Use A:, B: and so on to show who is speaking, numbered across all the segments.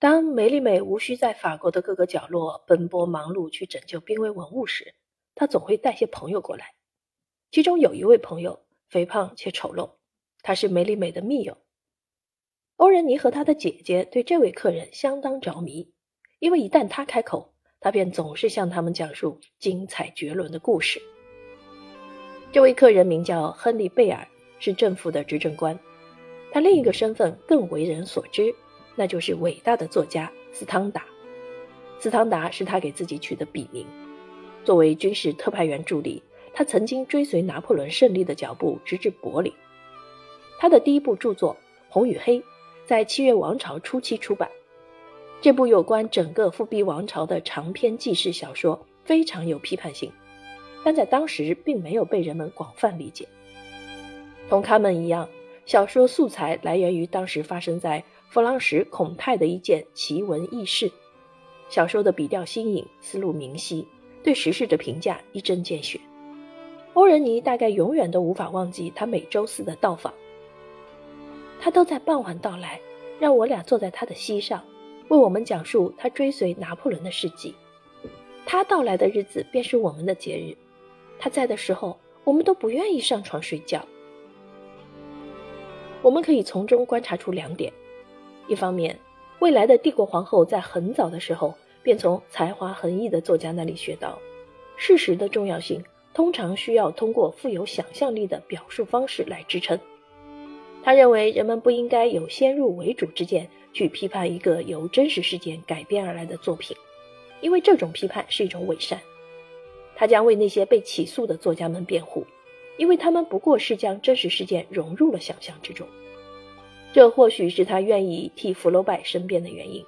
A: 当梅丽美无需在法国的各个角落奔波忙碌去拯救濒危文物时，她总会带些朋友过来。其中有一位朋友肥胖且丑陋，他是梅丽美的密友。欧仁妮和他的姐姐对这位客人相当着迷，因为一旦他开口，他便总是向他们讲述精彩绝伦的故事。这位客人名叫亨利·贝尔，是政府的执政官。他另一个身份更为人所知，那就是伟大的作家斯汤达。斯汤达是他给自己取的笔名。作为军事特派员助理。他曾经追随拿破仑胜利的脚步，直至柏林。他的第一部著作《红与黑》在七月王朝初期出版。这部有关整个复辟王朝的长篇纪事小说非常有批判性，但在当时并没有被人们广泛理解。同他们一样，小说素材来源于当时发生在弗朗什孔泰的一件奇闻异事。小说的笔调新颖，思路明晰，对时事的评价一针见血。欧仁妮大概永远都无法忘记他每周四的到访。他都在傍晚到来，让我俩坐在他的膝上，为我们讲述他追随拿破仑的事迹。他到来的日子便是我们的节日。他在的时候，我们都不愿意上床睡觉。我们可以从中观察出两点：一方面，未来的帝国皇后在很早的时候便从才华横溢的作家那里学到，事实的重要性。通常需要通过富有想象力的表述方式来支撑。他认为人们不应该有先入为主之见去批判一个由真实事件改编而来的作品，因为这种批判是一种伪善。他将为那些被起诉的作家们辩护，因为他们不过是将真实事件融入了想象之中。这或许是他愿意替福楼拜申辩的原因。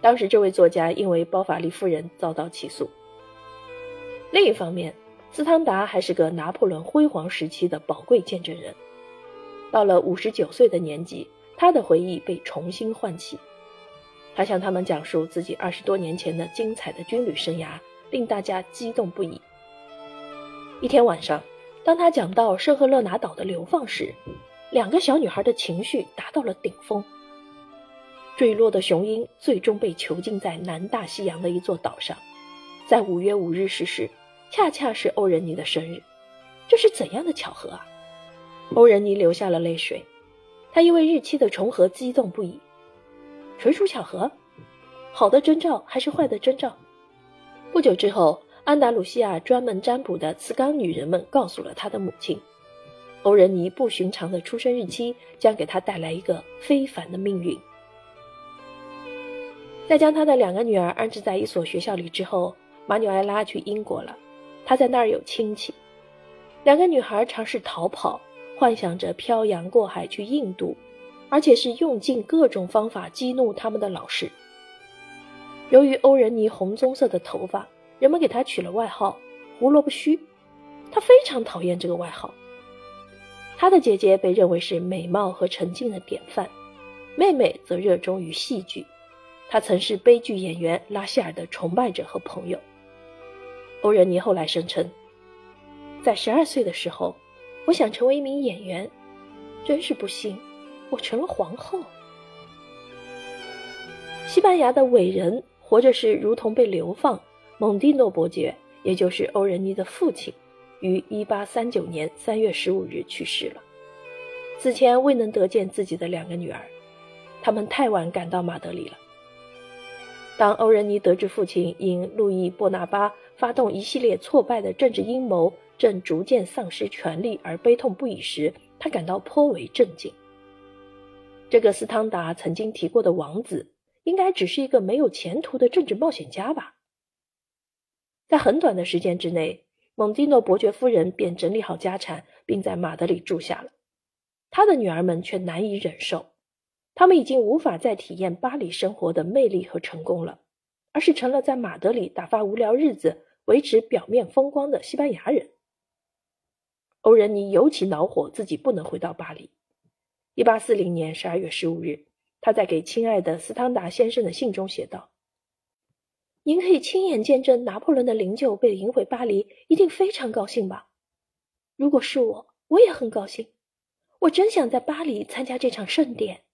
A: 当时这位作家因为包法利夫人遭到起诉。另一方面，斯汤达还是个拿破仑辉煌时期的宝贵见证人。到了五十九岁的年纪，他的回忆被重新唤起。他向他们讲述自己二十多年前的精彩的军旅生涯，令大家激动不已。一天晚上，当他讲到圣赫勒拿岛的流放时，两个小女孩的情绪达到了顶峰。坠落的雄鹰最终被囚禁在南大西洋的一座岛上，在五月五日逝世。恰恰是欧仁妮的生日，这是怎样的巧合啊！欧仁妮流下了泪水，她因为日期的重合激动不已。纯属巧合，好的征兆还是坏的征兆？不久之后，安达鲁西亚专门占卜的茨冈女人们告诉了他的母亲，欧仁尼不寻常的出生日期将给他带来一个非凡的命运。在将他的两个女儿安置在一所学校里之后，马纽埃拉去英国了。他在那儿有亲戚，两个女孩尝试逃跑，幻想着漂洋过海去印度，而且是用尽各种方法激怒他们的老师。由于欧仁尼红棕色的头发，人们给他取了外号“胡萝卜须”。他非常讨厌这个外号。他的姐姐被认为是美貌和沉静的典范，妹妹则热衷于戏剧。她曾是悲剧演员拉希尔的崇拜者和朋友。欧仁妮后来声称，在十二岁的时候，我想成为一名演员，真是不幸，我成了皇后。西班牙的伟人活着时如同被流放。蒙蒂诺伯爵，也就是欧仁妮的父亲，于一八三九年三月十五日去世了。此前未能得见自己的两个女儿，他们太晚赶到马德里了。当欧仁妮得知父亲因路易·波拿巴发动一系列挫败的政治阴谋正逐渐丧失权力而悲痛不已时，他感到颇为震惊。这个斯汤达曾经提过的王子，应该只是一个没有前途的政治冒险家吧？在很短的时间之内，蒙蒂诺伯爵夫人便整理好家产，并在马德里住下了。他的女儿们却难以忍受。他们已经无法再体验巴黎生活的魅力和成功了，而是成了在马德里打发无聊日子、维持表面风光的西班牙人。欧仁妮尤其恼火，自己不能回到巴黎。一八四零年十二月十五日，他在给亲爱的斯汤达先生的信中写道：“您可以亲眼见证拿破仑的灵柩被迎回巴黎，一定非常高兴吧？如果是我，我也很高兴。我真想在巴黎参加这场盛典。”